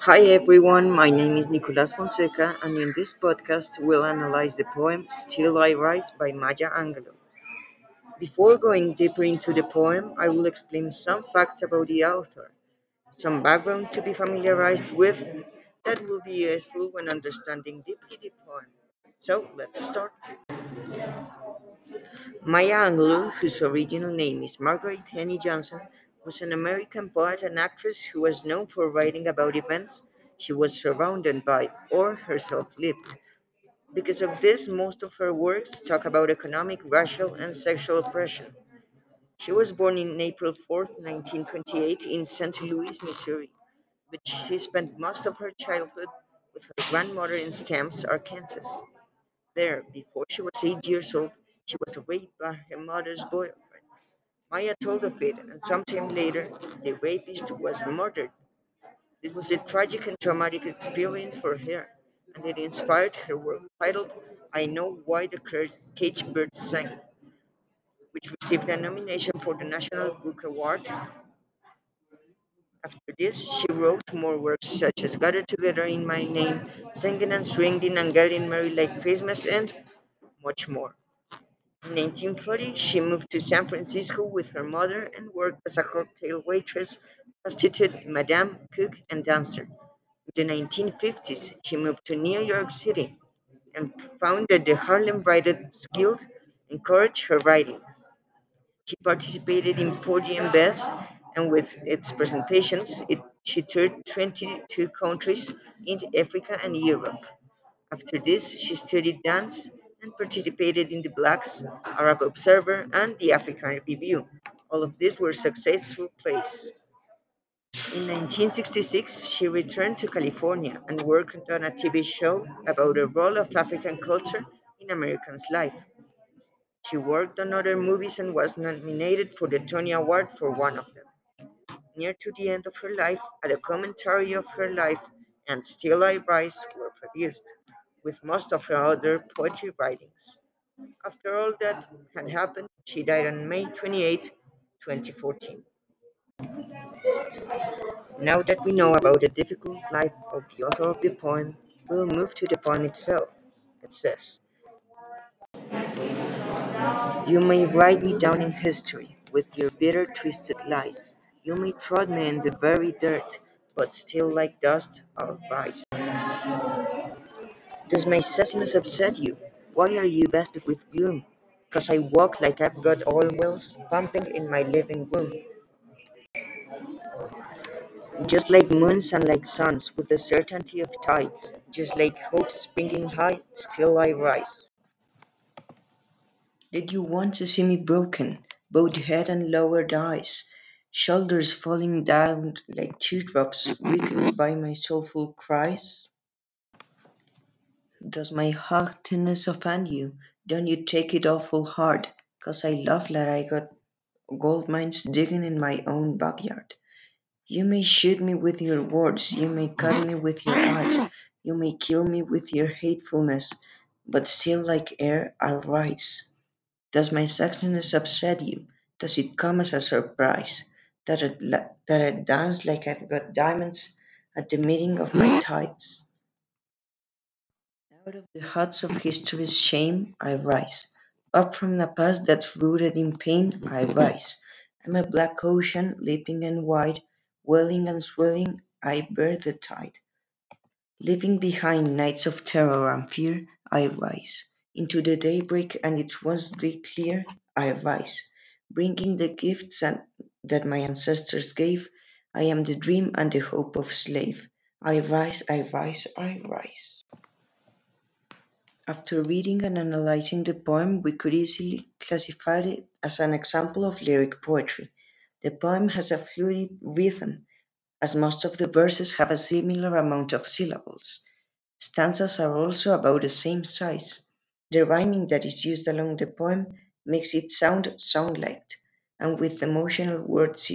Hi everyone, my name is Nicolas Fonseca, and in this podcast we'll analyze the poem Still I Rise by Maya Angelou. Before going deeper into the poem, I will explain some facts about the author, some background to be familiarized with that will be useful when understanding deeply the poem. So let's start. Maya Angelou, whose original name is Margaret Annie Johnson, was an American poet and actress who was known for writing about events she was surrounded by or herself lived. Because of this, most of her works talk about economic, racial, and sexual oppression. She was born on April 4, 1928, in St. Louis, Missouri, but she spent most of her childhood with her grandmother in Stamps, Arkansas. There, before she was eight years old, she was raped by her mother's boyfriend. Maya told of it, and sometime later, the rapist was murdered. This was a tragic and traumatic experience for her, and it inspired her work titled I Know Why the Caged Bird Sang, which received a nomination for the National Book Award. After this, she wrote more works such as Gather Together in My Name, Singing and Swinging and Getting Merry Like Christmas, and much more. In 1940, she moved to San Francisco with her mother and worked as a cocktail waitress, prostitute, madame, cook, and dancer. In the 1950s, she moved to New York City and founded the Harlem Writers Guild, encouraged her writing. She participated in Porgy and Bess, and with its presentations, it, she toured 22 countries in Africa and Europe. After this, she studied dance and participated in the Blacks, Arab Observer, and the African Review. All of these were successful plays. In 1966, she returned to California and worked on a TV show about the role of African culture in Americans' life. She worked on other movies and was nominated for the Tony Award for one of them. Near to the end of her life, a documentary of her life and Still I Rise were produced, with most of her other poetry writings. After all that had happened, she died on May 28, 2014. Now that we know about the difficult life of the author of the poem, we'll move to the poem itself. It says, You may write me down in history with your bitter, twisted lies. You may trod me in the very dirt, but still like dust I'll rise. Does my sassiness upset you? Why are you vested with gloom? Cause I walk like I've got oil wells pumping in my living room. Just like moons and like suns, with the certainty of tides, just like hopes springing high, still I rise. Did you want to see me broken, bowed head and lowered eyes, shoulders falling down like teardrops, weakened by my soulful cries? Does my heartiness offend you? Don't you take it awful hard, 'cause I love that I got gold mines digging in my own backyard. You may shoot me with your words, you may cut me with your eyes, you may kill me with your hatefulness, but still, like air, I'll rise. Does my sexiness upset you? Does it come as a surprise that I, that I dance like I've got diamonds at the meeting of my tides? Out of the huts of history's shame, I rise. Up from the past that's rooted in pain, I rise. I'm a black ocean, leaping and wide, welling and swelling, I bear the tide. Leaving behind nights of terror and fear, I rise. Into the daybreak and its once clear, I rise. Bringing the gifts and, that my ancestors gave, I am the dream and the hope of slave. I rise, I rise, I rise. After reading and analyzing the poem, we could easily classify it as an example of lyric poetry. The poem has a fluid rhythm, as most of the verses have a similar amount of syllables. Stanzas are also about the same size. The rhyming that is used along the poem makes it sound song-like, and with emotional words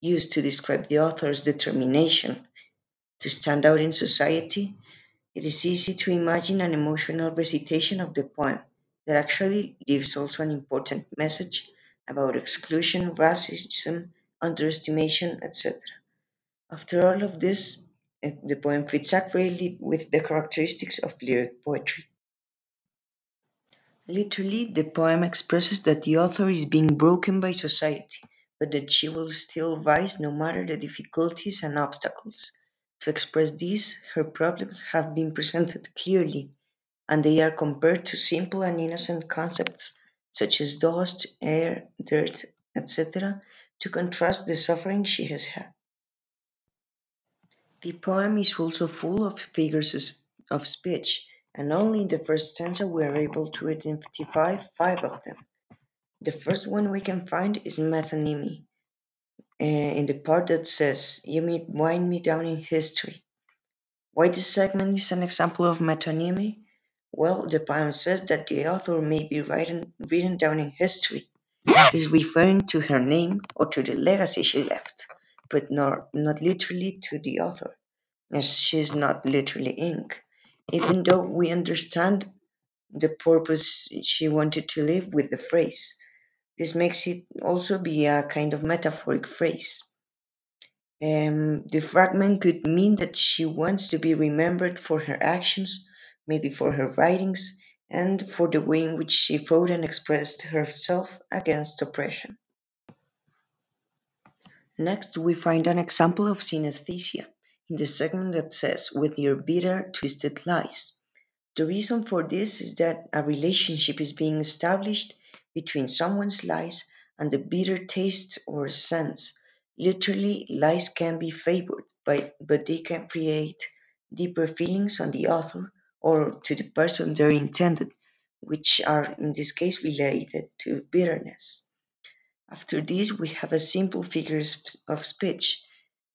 used to describe the author's determination to stand out in society, it is easy to imagine an emotional recitation of the poem that actually gives also an important message about exclusion, racism, underestimation, etc. After all of this, the poem fits accurately with the characteristics of lyric poetry. Literally, the poem expresses that the author is being broken by society, but that she will still rise no matter the difficulties and obstacles. To express this, her problems have been presented clearly, and they are compared to simple and innocent concepts such as dust, air, dirt, etc., to contrast the suffering she has had. The poem is also full of figures of speech, and only in the first stanza we are able to identify five of them. The first one we can find is metonymy, Eh, in the part that says, You may wind me down in history. Why this segment is an example of metonymy? Well, the poem says that the author may be written, written down in history. This is referring to her name or to the legacy she left, but not, not literally to the author as she's not literally ink, even though we understand the purpose she wanted to leave with the phrase. This makes it also be a kind of metaphoric phrase. Um, the fragment could mean that she wants to be remembered for her actions, maybe for her writings, and for the way in which she fought and expressed herself against oppression. Next, we find an example of synesthesia in the segment that says, with your bitter, twisted lies. The reason for this is that a relationship is being established between someone's lies and the bitter taste or sense. Literally, lies can be favored, but, but they can create deeper feelings on the author or to the person they're intended, which are in this case related to bitterness. After this, we have a simple figure of speech.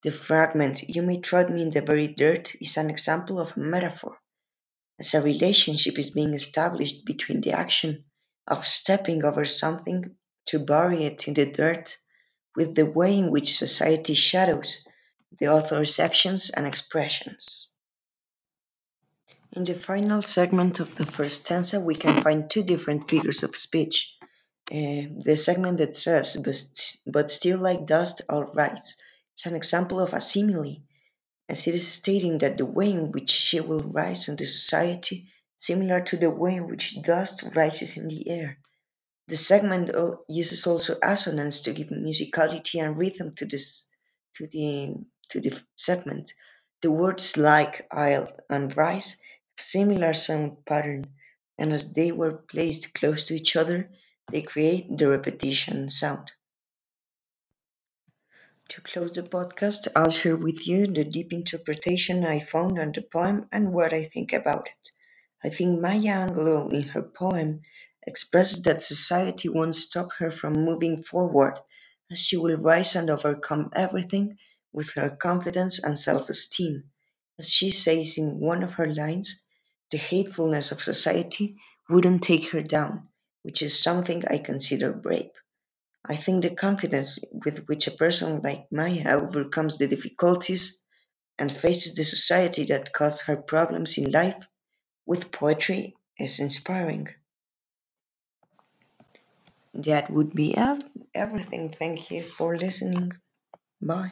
The fragment, you may trod me in the very dirt, is an example of a metaphor, as a relationship is being established between the action of stepping over something to bury it in the dirt with the way in which society shadows the author's actions and expressions. In the final segment of the first stanza, we can find two different figures of speech. Uh, the segment that says, but, but still like dust all rise, is an example of a simile, as it is stating that the way in which she will rise in the society similar to the way in which dust rises in the air. The segment uses also assonance to give musicality and rhythm to this to the to the segment. The words like I'll and rise have similar sound pattern, and as they were placed close to each other, they create the repetition sound. To close the podcast, I'll share with you the deep interpretation I found on the poem and what I think about it. I think Maya Angelou, in her poem, expresses that society won't stop her from moving forward, as she will rise and overcome everything with her confidence and self esteem. As she says in one of her lines, the hatefulness of society wouldn't take her down, which is something I consider brave. I think the confidence with which a person like Maya overcomes the difficulties and faces the society that caused her problems in life with poetry is inspiring. That would be everything. Thank you for listening. Bye.